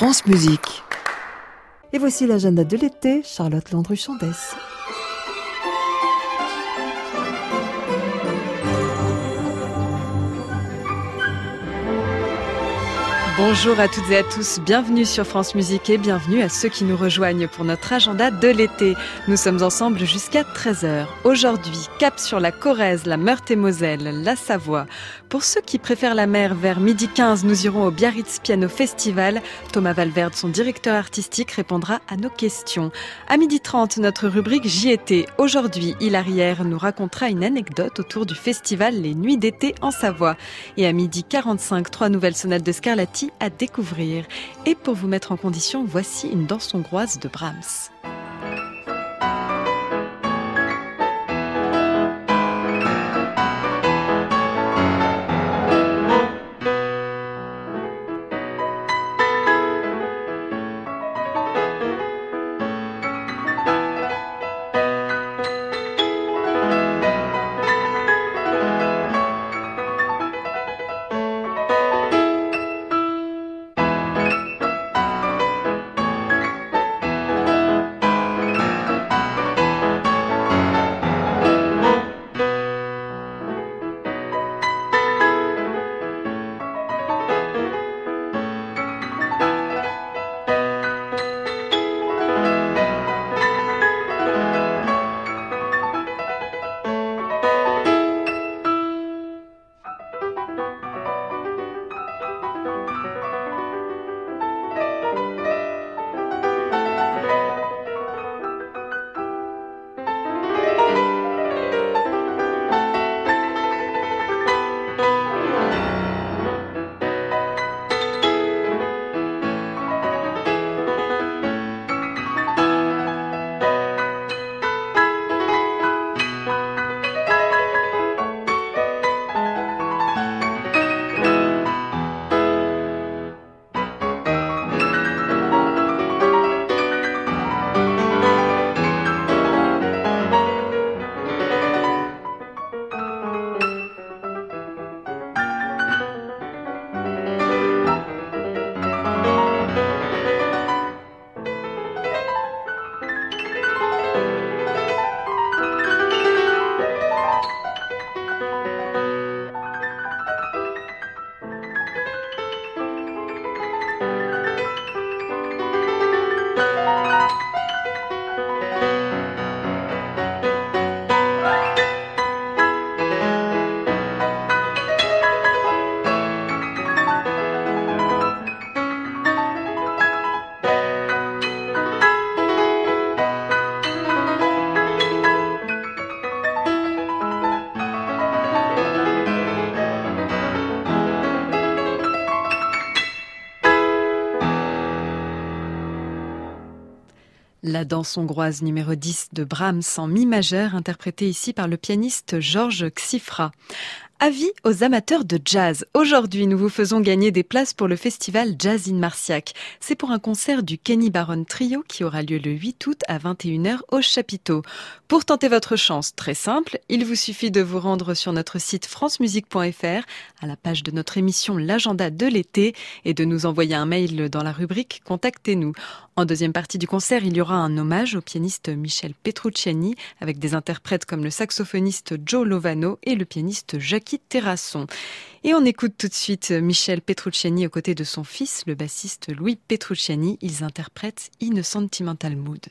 France Musique. Et voici l'agenda de l'été, Charlotte Landru-Chandès. Bonjour à toutes et à tous, bienvenue sur France Musique et bienvenue à ceux qui nous rejoignent pour notre agenda de l'été. Nous sommes ensemble jusqu'à 13h. Aujourd'hui, cap sur la Corrèze, la Meurthe-et-Moselle, la Savoie. Pour ceux qui préfèrent la mer, vers midi 15, nous irons au Biarritz Piano Festival. Thomas Valverde, son directeur artistique, répondra à nos questions. À midi 30, notre rubrique J'y étais. Aujourd'hui, Hilarière nous racontera une anecdote autour du festival Les Nuits d'été en Savoie. Et à midi 45, trois nouvelles sonates de Scarlatti à découvrir. Et pour vous mettre en condition, voici une danse hongroise de Brahms. La danse hongroise numéro 10 de Brahms en mi majeur, interprétée ici par le pianiste Georges Xifra. Avis aux amateurs de jazz. Aujourd'hui, nous vous faisons gagner des places pour le festival Jazz in Marciac. C'est pour un concert du Kenny Baron Trio qui aura lieu le 8 août à 21h au chapiteau. Pour tenter votre chance, très simple, il vous suffit de vous rendre sur notre site francemusique.fr à la page de notre émission L'agenda de l'été et de nous envoyer un mail dans la rubrique Contactez-nous. En deuxième partie du concert, il y aura un hommage au pianiste Michel Petrucciani avec des interprètes comme le saxophoniste Joe Lovano et le pianiste Terrasson. Et on écoute tout de suite Michel Petrucciani aux côtés de son fils, le bassiste Louis Petrucciani. Ils interprètent In Sentimental Mood.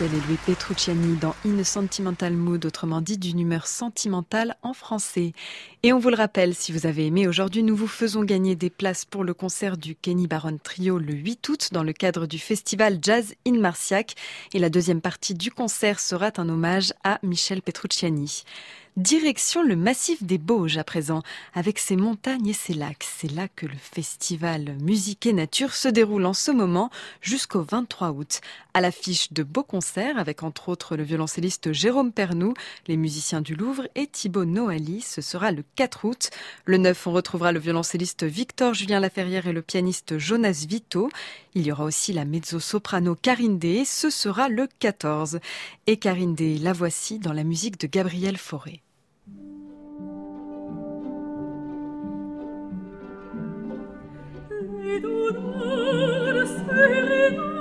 Michel et Louis Petrucciani dans In Sentimental Mood, autrement dit d'une humeur sentimentale en français. Et on vous le rappelle, si vous avez aimé aujourd'hui, nous vous faisons gagner des places pour le concert du Kenny Baron Trio le 8 août dans le cadre du festival Jazz in Marciac. Et la deuxième partie du concert sera un hommage à Michel Petrucciani. Direction le massif des Bauges à présent, avec ses montagnes et ses lacs. C'est là que le festival Musique et Nature se déroule en ce moment jusqu'au 23 août. À l'affiche de beaux concerts avec entre autres le violoncelliste Jérôme Pernou, les musiciens du Louvre et Thibaut Noali. Ce sera le 4 août. Le 9, on retrouvera le violoncelliste Victor Julien Laferrière et le pianiste Jonas Vito. Il y aura aussi la mezzo-soprano Karine Day. Ce sera le 14. Et Karine Day, la voici dans la musique de Gabriel Fauré. Herrin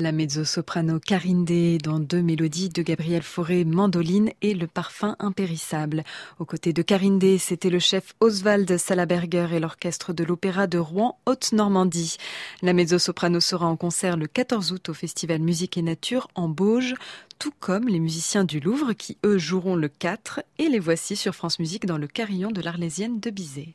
La mezzo-soprano Karinde dans deux mélodies de Gabriel Fauré, Mandoline et Le parfum impérissable. Aux côtés de Karinde, c'était le chef Oswald Salaberger et l'orchestre de l'Opéra de Rouen, Haute-Normandie. La mezzo-soprano sera en concert le 14 août au Festival Musique et Nature en Bauge, tout comme les musiciens du Louvre qui, eux, joueront le 4 et les voici sur France Musique dans le carillon de l'Arlésienne de Bizet.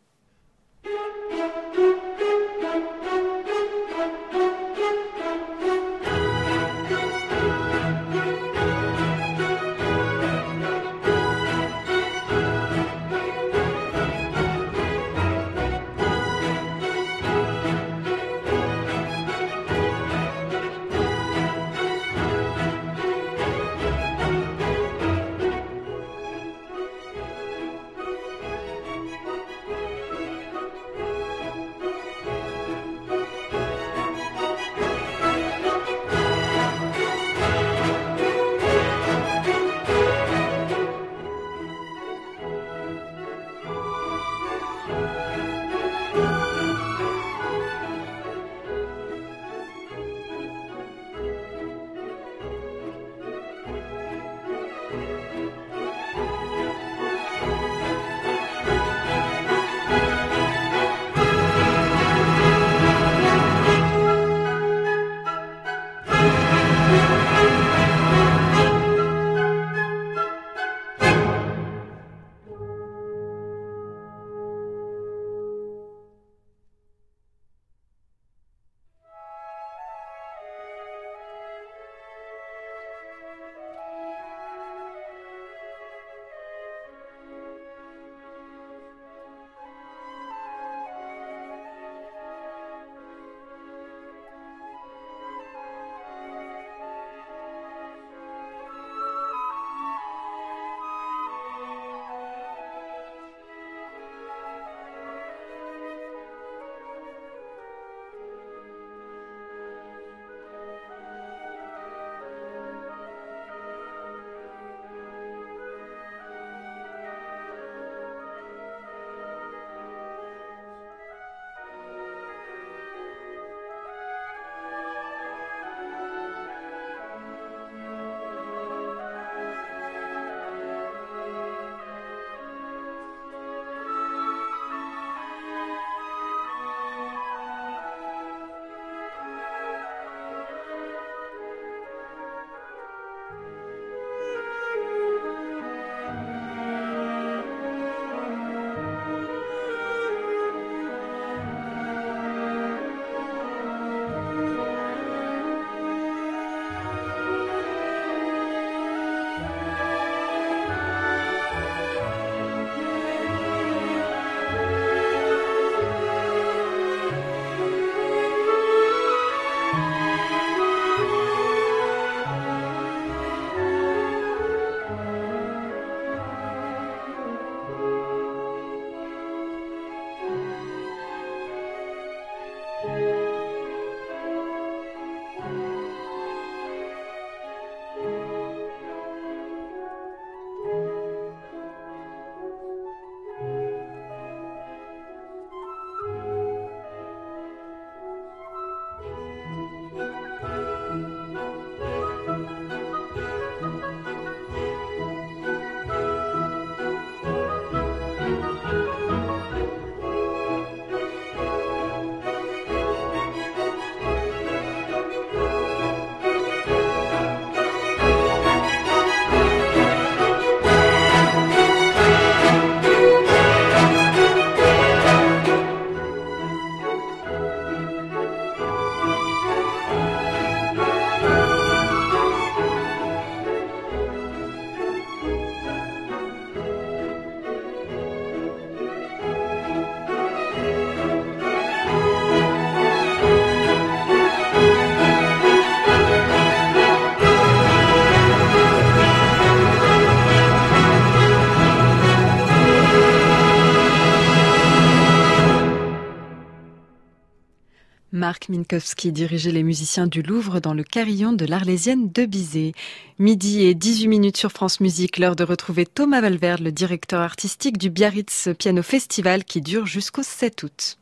Marc Minkowski dirigeait les musiciens du Louvre dans le carillon de l'Arlésienne de Bizet. Midi et 18 minutes sur France Musique, l'heure de retrouver Thomas Valverde, le directeur artistique du Biarritz Piano Festival qui dure jusqu'au 7 août.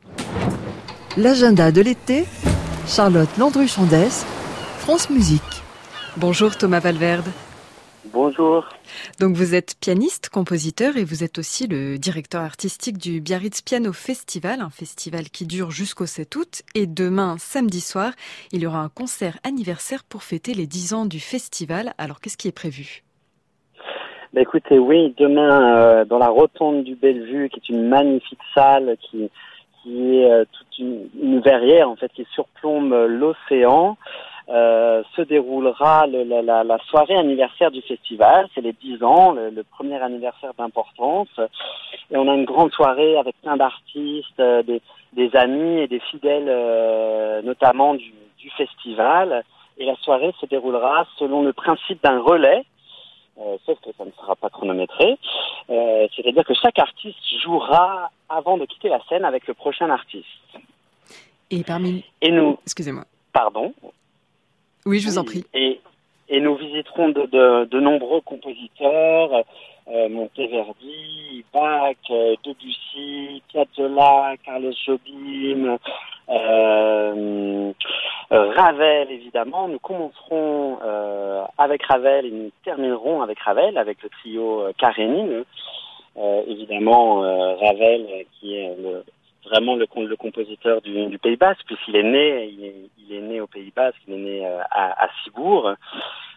L'agenda de l'été, Charlotte Landru-Chandès, France Musique. Bonjour Thomas Valverde. Bonjour. Donc vous êtes pianiste, compositeur et vous êtes aussi le directeur artistique du Biarritz Piano Festival, un festival qui dure jusqu'au 7 août. Et demain, samedi soir, il y aura un concert anniversaire pour fêter les 10 ans du festival. Alors qu'est-ce qui est prévu? Bah écoutez, oui, demain euh, dans la rotonde du Bellevue, qui est une magnifique salle qui qui est euh, toute une, une, verrière en fait qui surplombe l'océan. Euh, se déroulera le, la, la, soirée anniversaire du festival. C'est les 10 ans, le, premier anniversaire d'importance. Et on a une grande soirée avec plein d'artistes, euh, des, des, amis et des fidèles, euh, notamment du, du, festival. Et la soirée se déroulera selon le principe d'un relais. Sauf que ça ne sera pas chronométré. C'est-à-dire que chaque artiste jouera avant de quitter la scène avec le prochain artiste. Et parmi... Et nous... Excusez-moi. Pardon oui, je vous en prie. Et, et nous visiterons de, de, de nombreux compositeurs, euh, Monteverdi, Bach, euh, Debussy, Piazzolla, Carlos Jobim, euh, Ravel évidemment. Nous commencerons euh, avec Ravel et nous terminerons avec Ravel, avec le trio Karénine. évidemment, Ravel qui est le, vraiment le, le compositeur du, du Pays Basque, puisqu'il est né, il est, il est, né au Pays Basque, il est né euh, à, à Cibourg.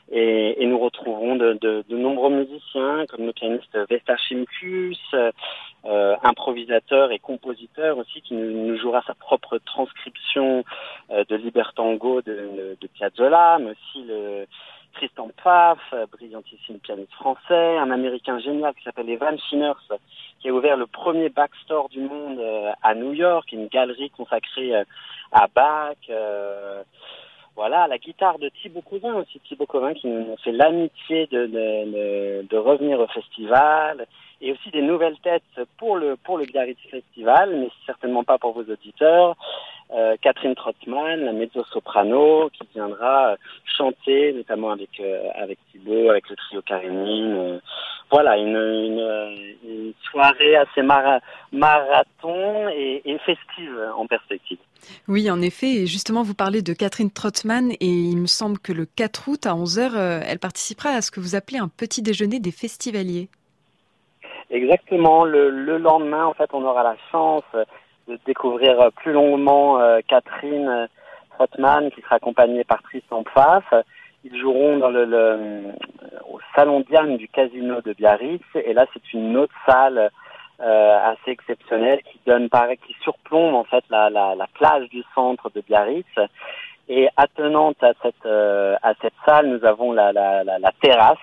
Et, et, nous retrouverons de, de, de, nombreux musiciens, comme le pianiste Vestar Chimkus, euh, improvisateur et compositeur aussi, qui nous, nous jouera sa propre transcription euh, de Libertango de, de, de Piazzolla, mais aussi le Tristan Pfaff, brillantissime pianiste français, un américain génial qui s'appelle Evan Shinners, qui a ouvert le premier backstore du monde euh, à New York, une galerie consacrée euh, à Bach. Euh, voilà, la guitare de Thibaut Covin aussi, Thibaut Covin qui nous fait l'amitié de, revenir au festival et aussi des nouvelles têtes pour le pour le Festival, mais certainement pas pour vos auditeurs. Euh, Catherine Trottmann, la mezzo-soprano, qui viendra chanter, notamment avec euh, avec Thibaut, avec le trio Karénine. voilà, une, une, une, soirée assez marathon et, et, festive en perspective. Oui, en effet. Et justement, vous parlez de Catherine Trottmann et il me semble que le 4 août à 11h, euh, elle participera à ce que vous appelez un petit déjeuner des festivaliers. Exactement. Le, le lendemain, en fait, on aura la chance de découvrir plus longuement euh, Catherine Trottmann, qui sera accompagnée par Tristan Pfaff. Ils joueront dans le, le au salon Diane du casino de Biarritz, et là c'est une autre salle euh, assez exceptionnelle qui donne, qui surplombe en fait la, la, la plage du centre de Biarritz. Et attenante à cette euh, à cette salle, nous avons la, la terrasse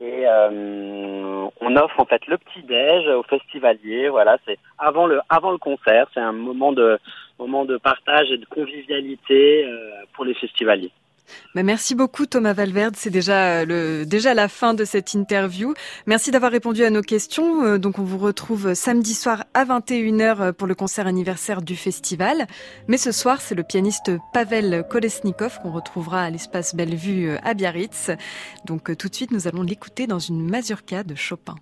et euh, on offre en fait le petit déj aux festivaliers. Voilà, c'est avant le avant le concert. C'est un moment de moment de partage et de convivialité euh, pour les festivaliers. Bah, merci beaucoup Thomas Valverde, c'est déjà le déjà la fin de cette interview. Merci d'avoir répondu à nos questions. Euh, donc on vous retrouve samedi soir à 21h pour le concert anniversaire du festival. Mais ce soir, c'est le pianiste Pavel Kolesnikov qu'on retrouvera à l'espace Bellevue à Biarritz. Donc euh, tout de suite, nous allons l'écouter dans une mazurka de Chopin.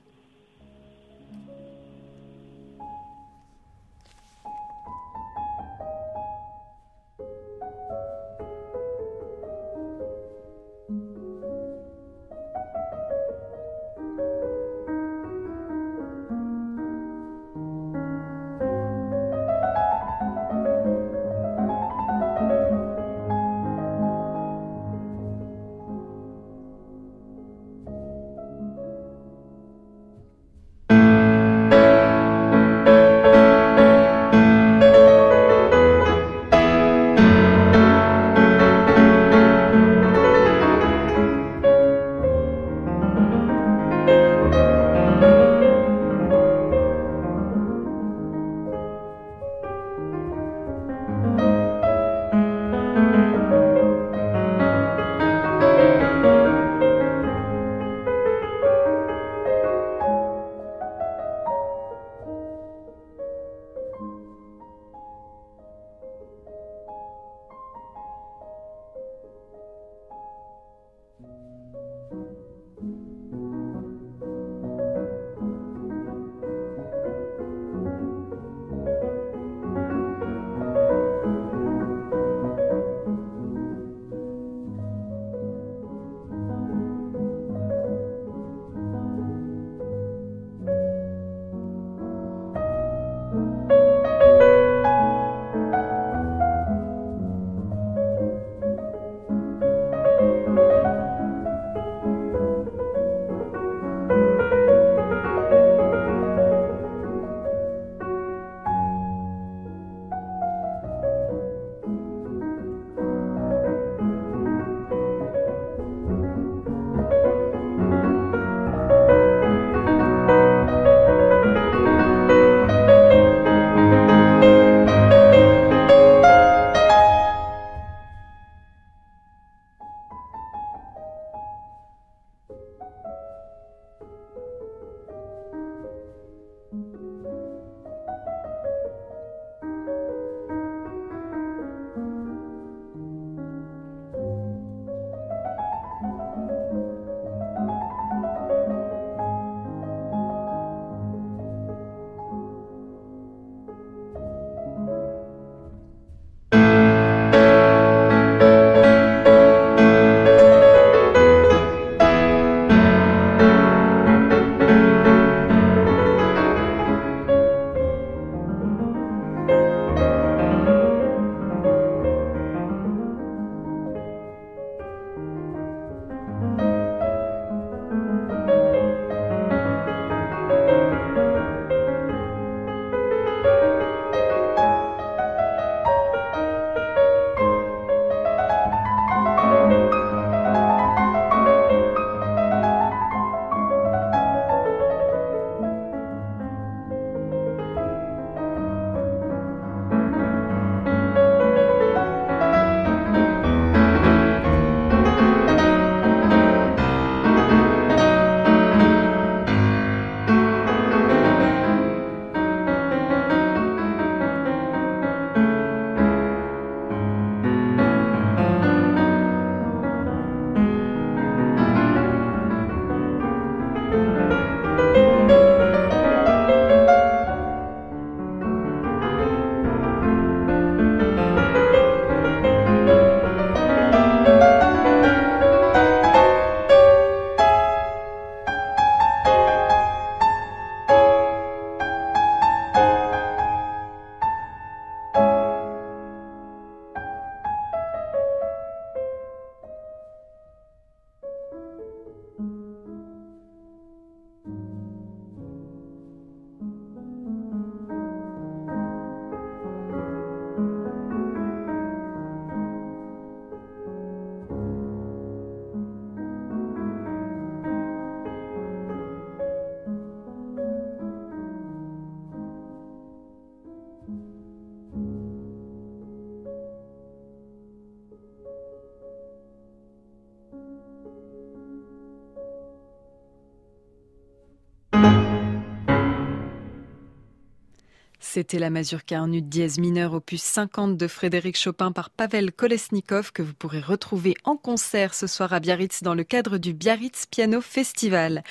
C'était la mazurka en ut dièse mineur opus 50 de Frédéric Chopin par Pavel Kolesnikov que vous pourrez retrouver en concert ce soir à Biarritz dans le cadre du Biarritz Piano Festival.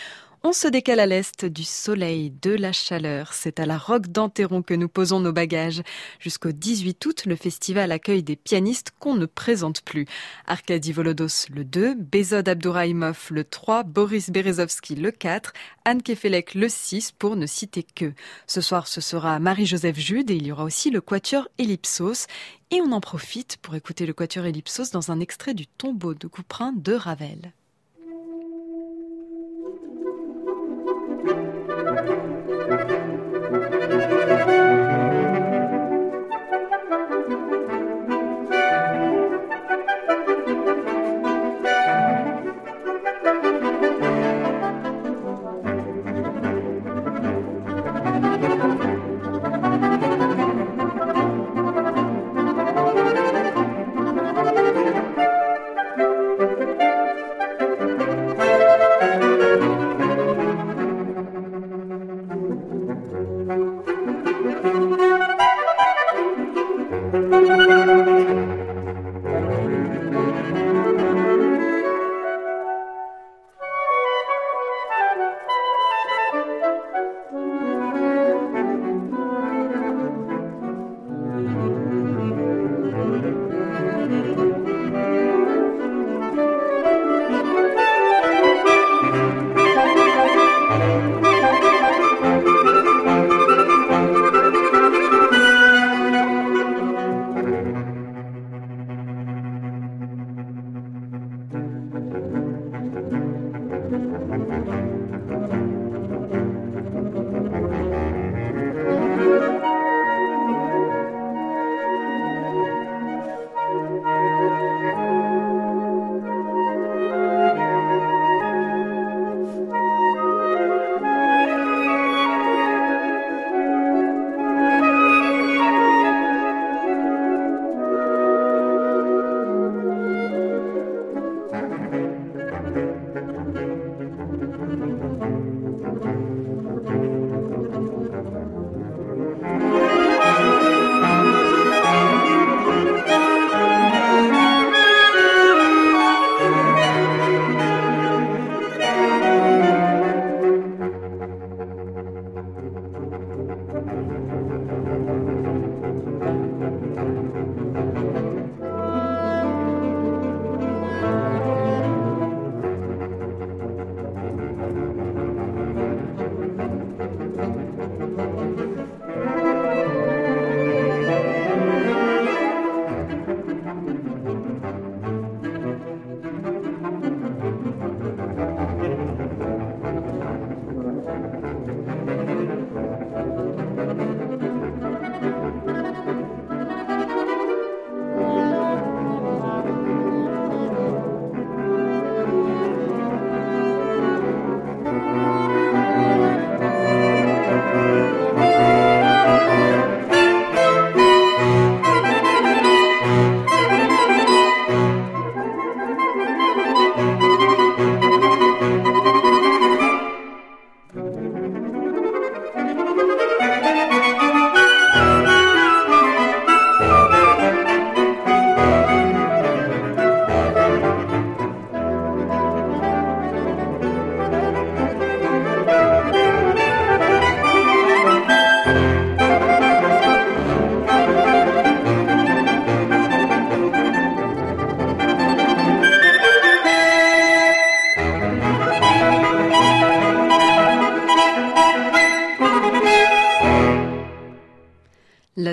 On se décale à l'est du soleil, de la chaleur. C'est à la Roque d'Anteron que nous posons nos bagages. Jusqu'au 18 août, le festival accueille des pianistes qu'on ne présente plus. Arkady Volodos le 2, Bezod Abdourahimov le 3, Boris Berezovski le 4, Anne Kefelek le 6 pour ne citer que. Ce soir, ce sera Marie-Joseph Jude et il y aura aussi le quatuor Ellipsos. Et on en profite pour écouter le quatuor Ellipsos dans un extrait du tombeau de Couperin de Ravel.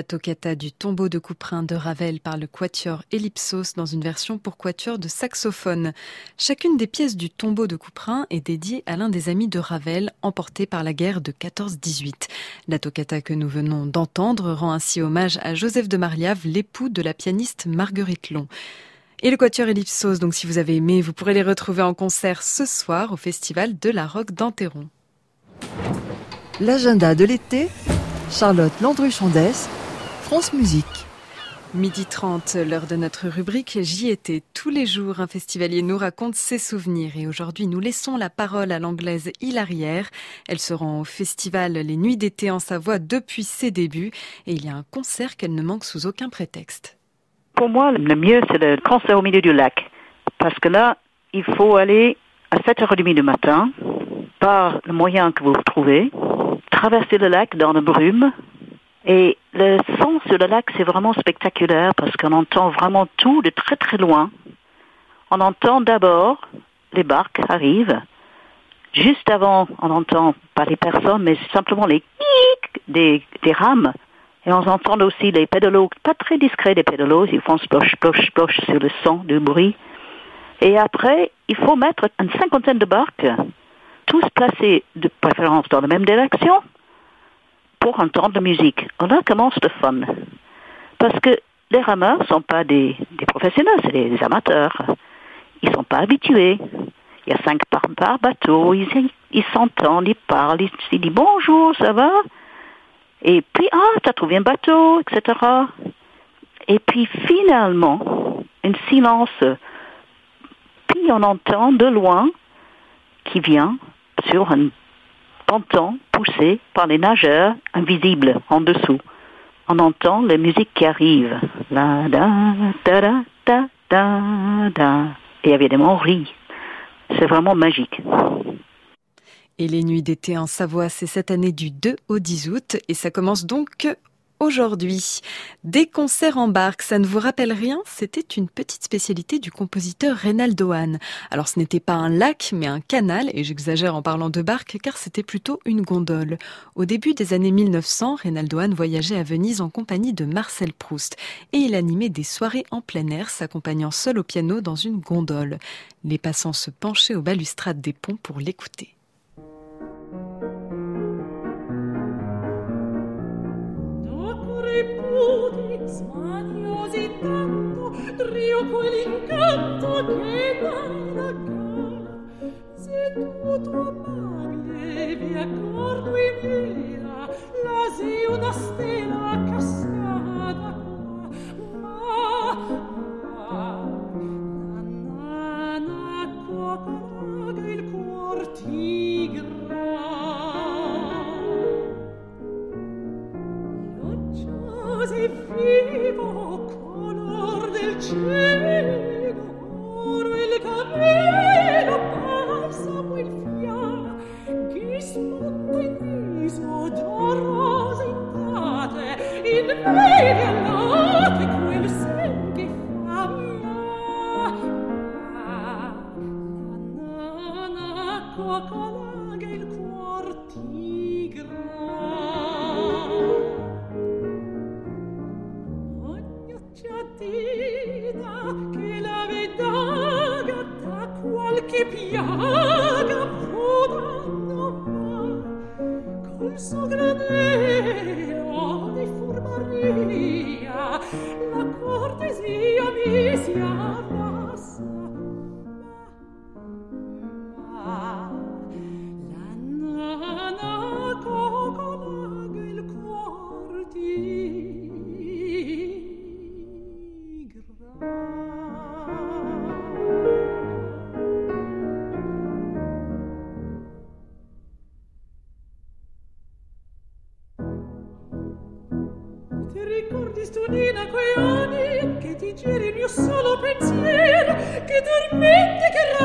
Toccata du tombeau de Couperin de Ravel par le quatuor Ellipsos dans une version pour quatuor de saxophone. Chacune des pièces du tombeau de Couperin est dédiée à l'un des amis de Ravel emporté par la guerre de 14-18. La toccata que nous venons d'entendre rend ainsi hommage à Joseph de Marliave, l'époux de la pianiste Marguerite Long. Et le Quatuor Ellipsos, donc si vous avez aimé, vous pourrez les retrouver en concert ce soir au Festival de la Roque d'Anteron. L'agenda de l'été, Charlotte Landru-Chandès, France Musique. Midi 30, l'heure de notre rubrique J'y étais. Tous les jours, un festivalier nous raconte ses souvenirs et aujourd'hui, nous laissons la parole à l'anglaise Hilarière. Elle se rend au festival Les Nuits d'été en Savoie depuis ses débuts et il y a un concert qu'elle ne manque sous aucun prétexte. Pour moi, le mieux, c'est le concert au milieu du lac. Parce que là, il faut aller à 7h30 du matin par le moyen que vous trouvez, traverser le lac dans la brume et le son sur le lac, c'est vraiment spectaculaire parce qu'on entend vraiment tout de très très loin. On entend d'abord les barques arrivent. Juste avant, on entend pas les personnes, mais simplement les des, des rames. Et on entend aussi les pédalos, pas très discrets des pédalos, ils font splosh, splosh, splosh sur le son, du bruit. Et après, il faut mettre une cinquantaine de barques, tous placés de préférence dans la même direction, pour entendre la musique. Là commence le fun. Parce que les rameurs ne sont pas des, professionnels, c'est des, amateurs. Ils ne sont pas habitués. Il y a cinq par, bateau, ils s'entendent, ils, parlent, ils, disent bonjour, ça va? Et puis, ah, tu as trouvé un bateau, etc. Et puis finalement, un silence, puis on entend de loin qui vient sur un ponton poussé par les nageurs invisibles en dessous. On entend la musique qui arrive. La, da, da, da, da, da, Et évidemment, on rit. C'est vraiment magique. Et les nuits d'été en Savoie, c'est cette année du 2 au 10 août et ça commence donc aujourd'hui. Des concerts en barque, ça ne vous rappelle rien? C'était une petite spécialité du compositeur Reynaldo. Alors ce n'était pas un lac, mais un canal, et j'exagère en parlant de barque car c'était plutôt une gondole. Au début des années 1900, Reynaldo voyageait à Venise en compagnie de Marcel Proust, et il animait des soirées en plein air s'accompagnant seul au piano dans une gondole. Les passants se penchaient aux balustrades des ponts pour l'écouter. Trio quell'incanto che se vi accordo in era lasi una stella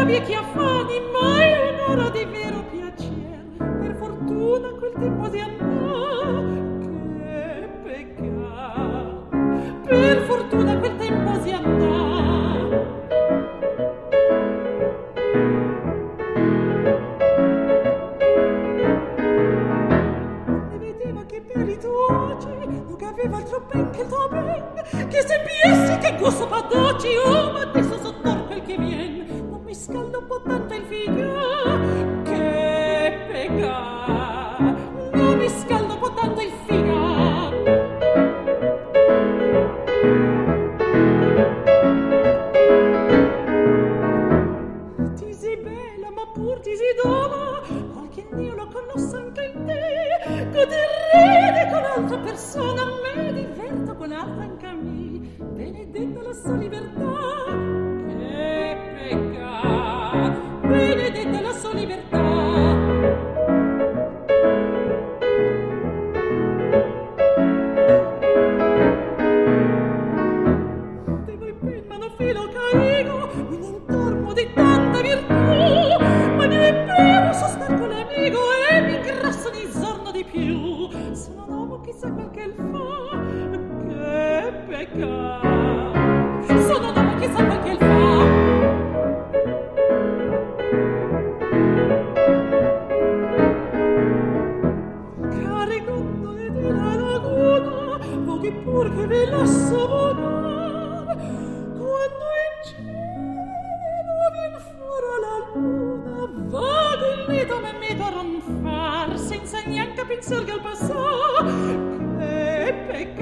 sabbia che affanni mai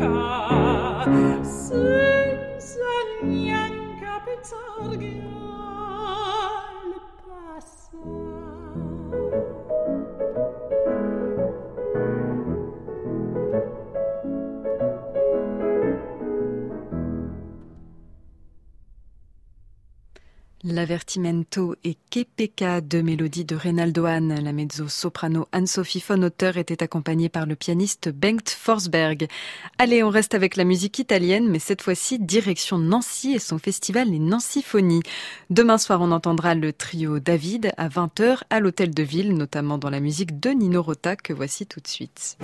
啊！L'avertimento et Kepeka, deux mélodies de Reynaldo Hahn. La mezzo-soprano Anne-Sophie von Otter était accompagnée par le pianiste Bengt Forsberg. Allez, on reste avec la musique italienne, mais cette fois-ci direction Nancy et son festival Les Nancyphonies. Demain soir, on entendra le trio David à 20h à l'Hôtel de Ville, notamment dans la musique de Nino Rota que voici tout de suite.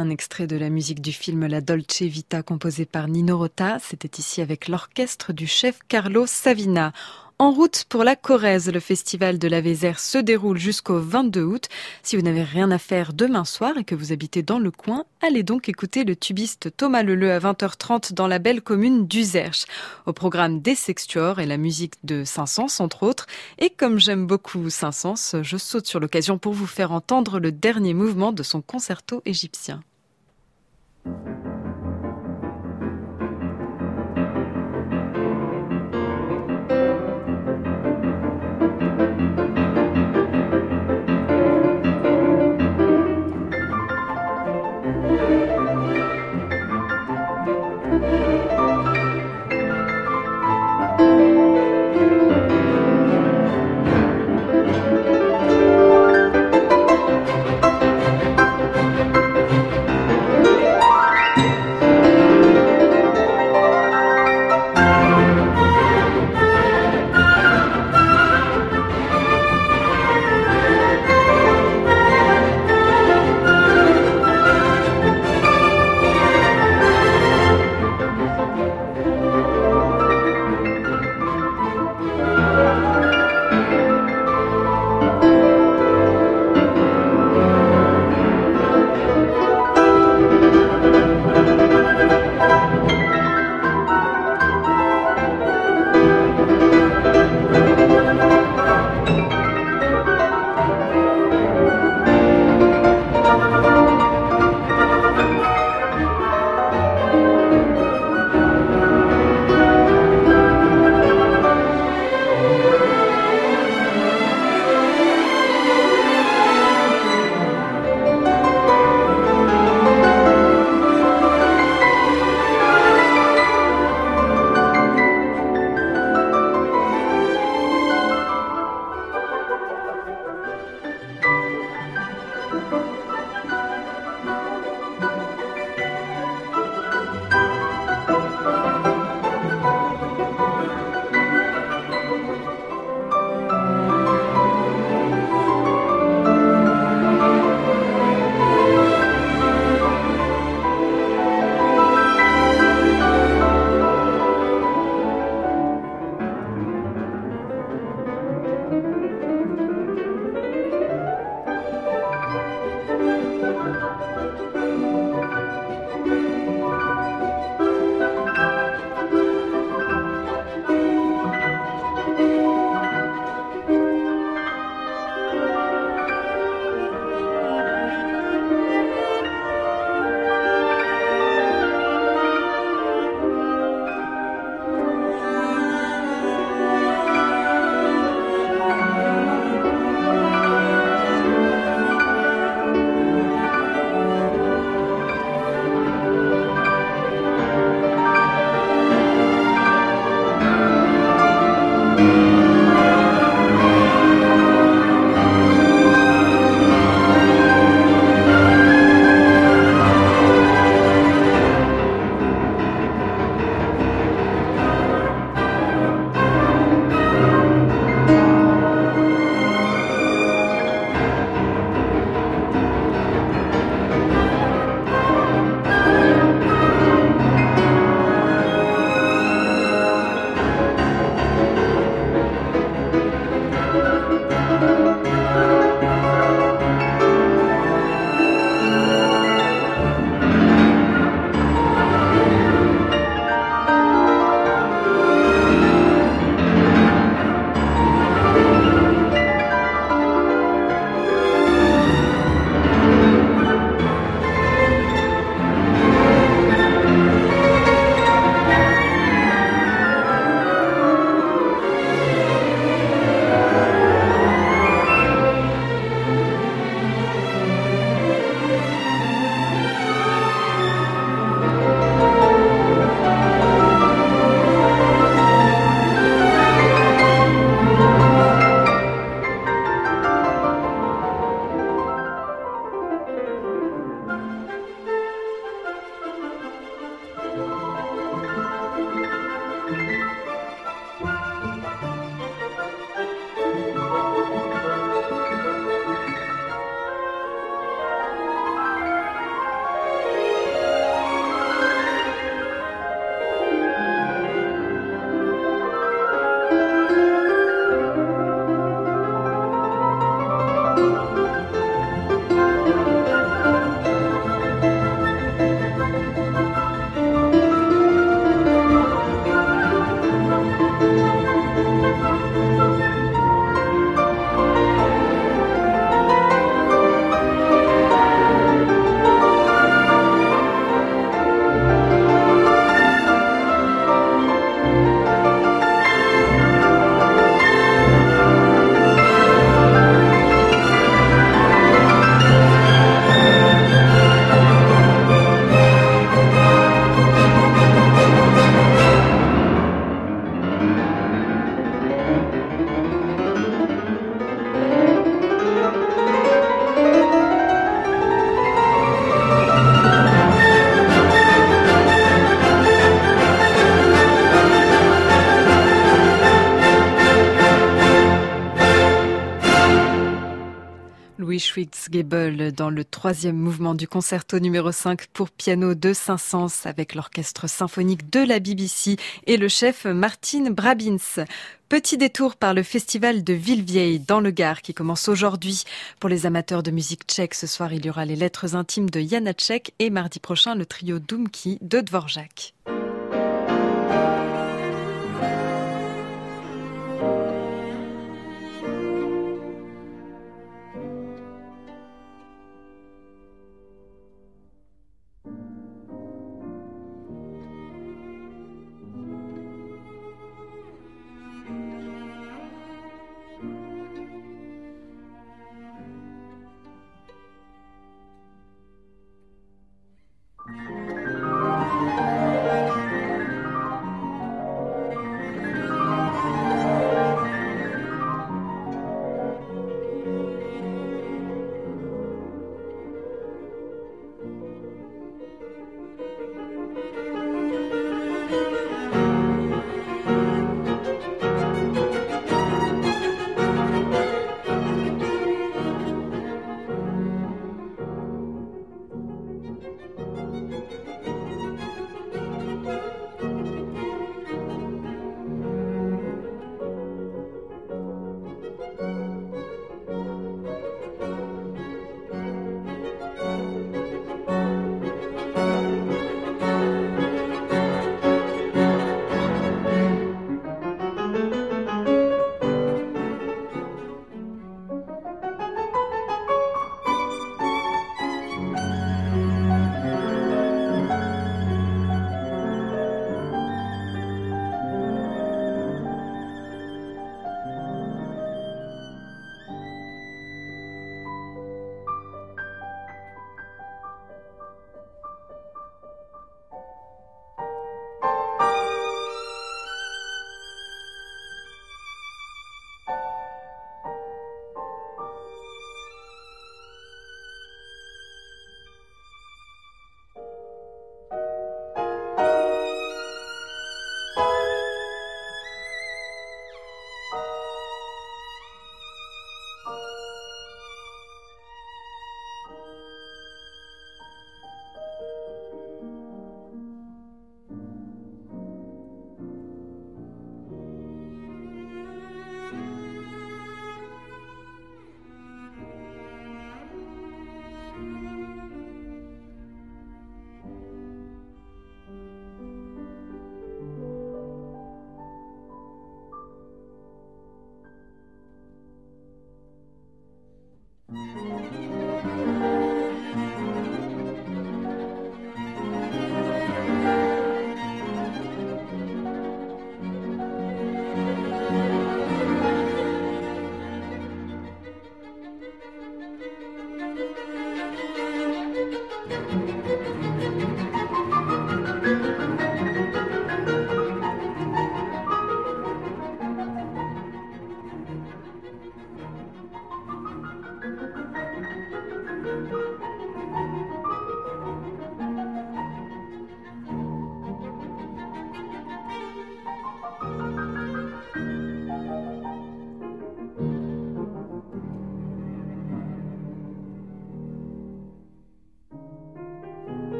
Un extrait de la musique du film La Dolce Vita composé par Nino Rota. C'était ici avec l'orchestre du chef Carlo Savina. En route pour la Corrèze, le festival de la Vézère se déroule jusqu'au 22 août. Si vous n'avez rien à faire demain soir et que vous habitez dans le coin, allez donc écouter le tubiste Thomas Leleu à 20h30 dans la belle commune d'Uzerche. Au programme des Sextuors et la musique de Saint-Saëns, entre autres. Et comme j'aime beaucoup Saint-Saëns, je saute sur l'occasion pour vous faire entendre le dernier mouvement de son concerto égyptien. Thank you. Troisième mouvement du concerto numéro 5 pour piano de Saint-Saëns avec l'orchestre symphonique de la BBC et le chef Martin Brabins. Petit détour par le festival de Villevieille dans le Gard qui commence aujourd'hui. Pour les amateurs de musique tchèque, ce soir il y aura les lettres intimes de Janacek et mardi prochain le trio Dumki de Dvorak.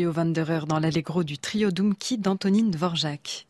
Trio Wanderer dans l'allegro du trio Dumki d'Antonine Dvorak.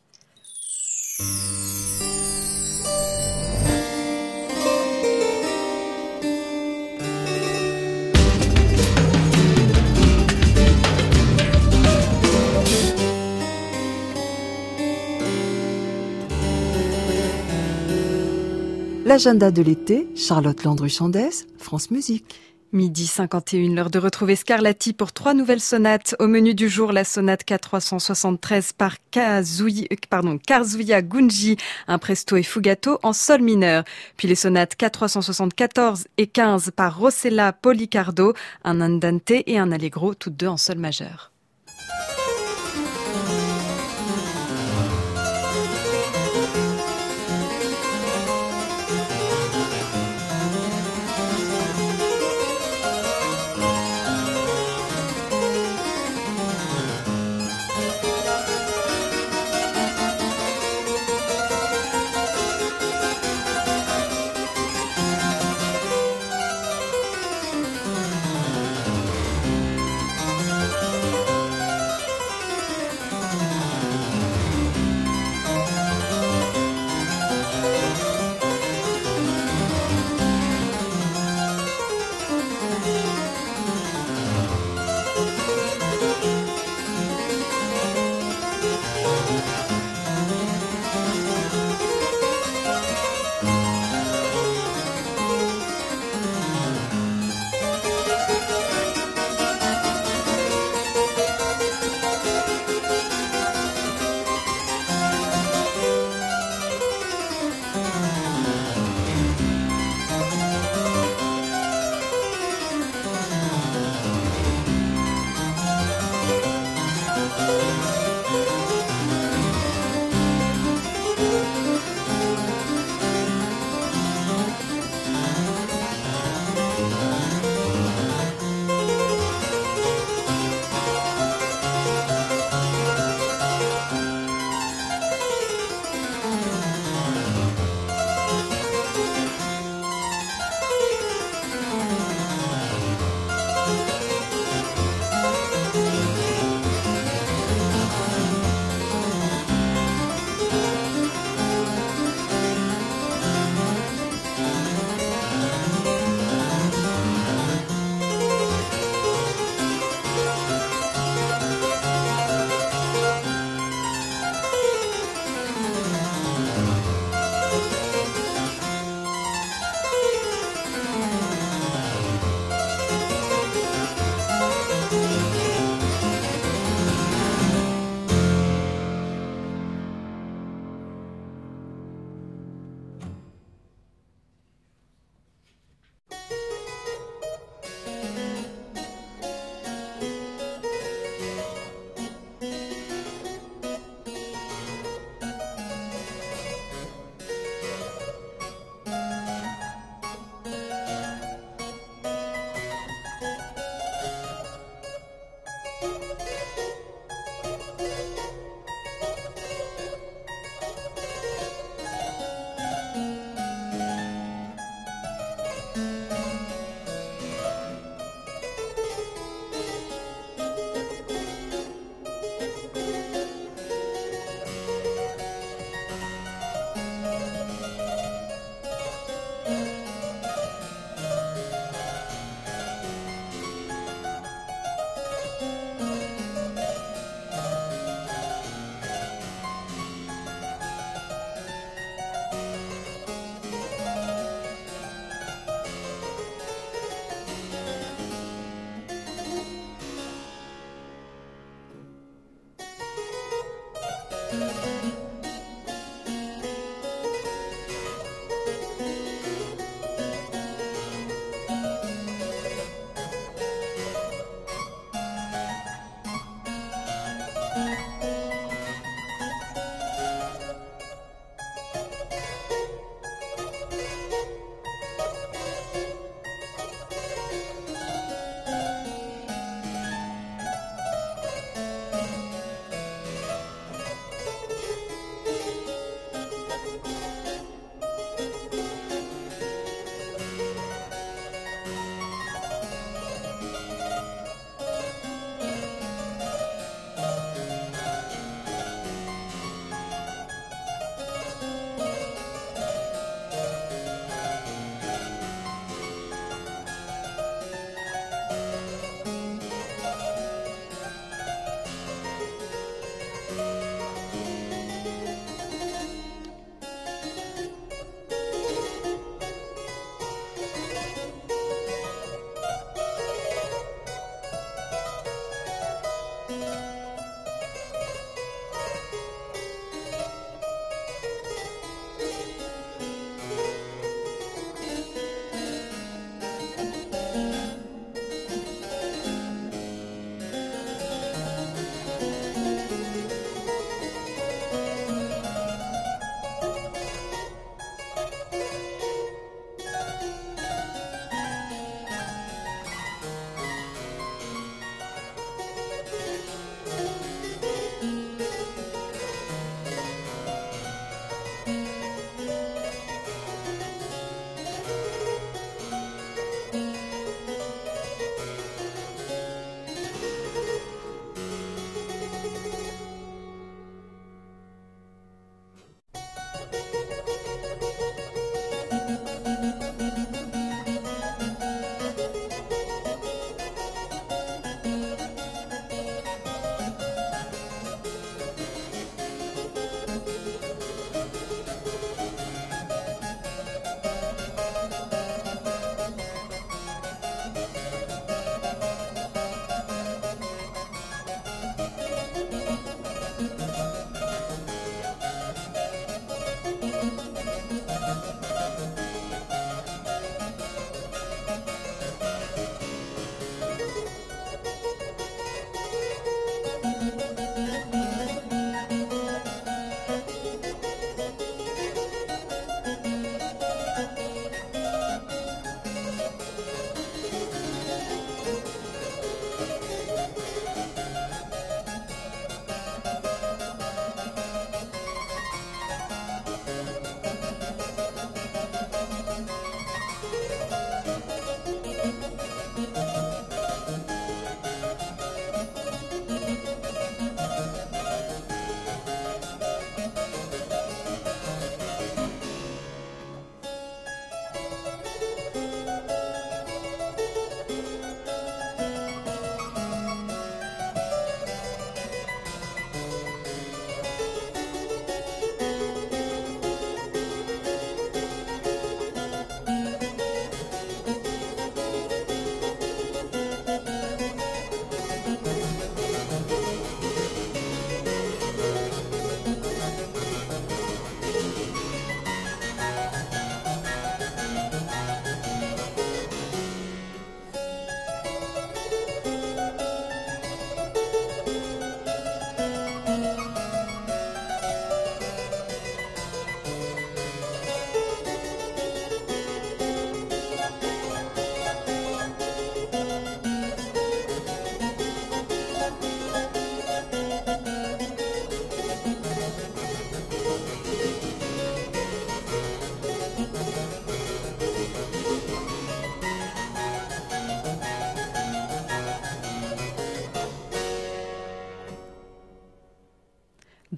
L'agenda de l'été, Charlotte Landru-Chandès, France Musique. Midi 51, l'heure de retrouver Scarlatti pour trois nouvelles sonates. Au menu du jour, la sonate K373 par Kazuya, pardon, Gunji, un presto et fugato en sol mineur. Puis les sonates K374 et 15 par Rossella Policardo, un andante et un allegro, toutes deux en sol majeur.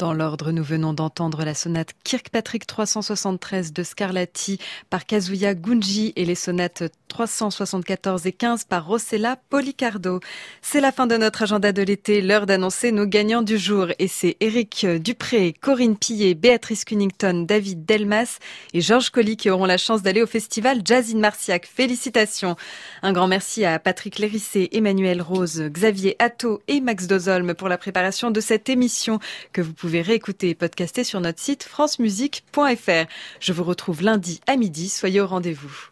Dans l'ordre, nous venons d'entendre la sonate Kirkpatrick 373 de Scarlatti par Kazuya Gunji et les sonates 374 et 15 par Rossella Policardo. C'est la fin de notre agenda de l'été, l'heure d'annoncer nos gagnants du jour et c'est Eric Dupré, Corinne Pillet, Béatrice Cunnington, David Delmas et Georges Colli qui auront la chance d'aller au festival Jazz in Marciac. Félicitations. Un grand merci à Patrick Lérissé, Emmanuel Rose, Xavier Atto et Max Dozolme pour la préparation de cette émission que vous pouvez réécouter et podcaster sur notre site francemusique.fr. Je vous retrouve lundi à midi. Soyez au rendez-vous.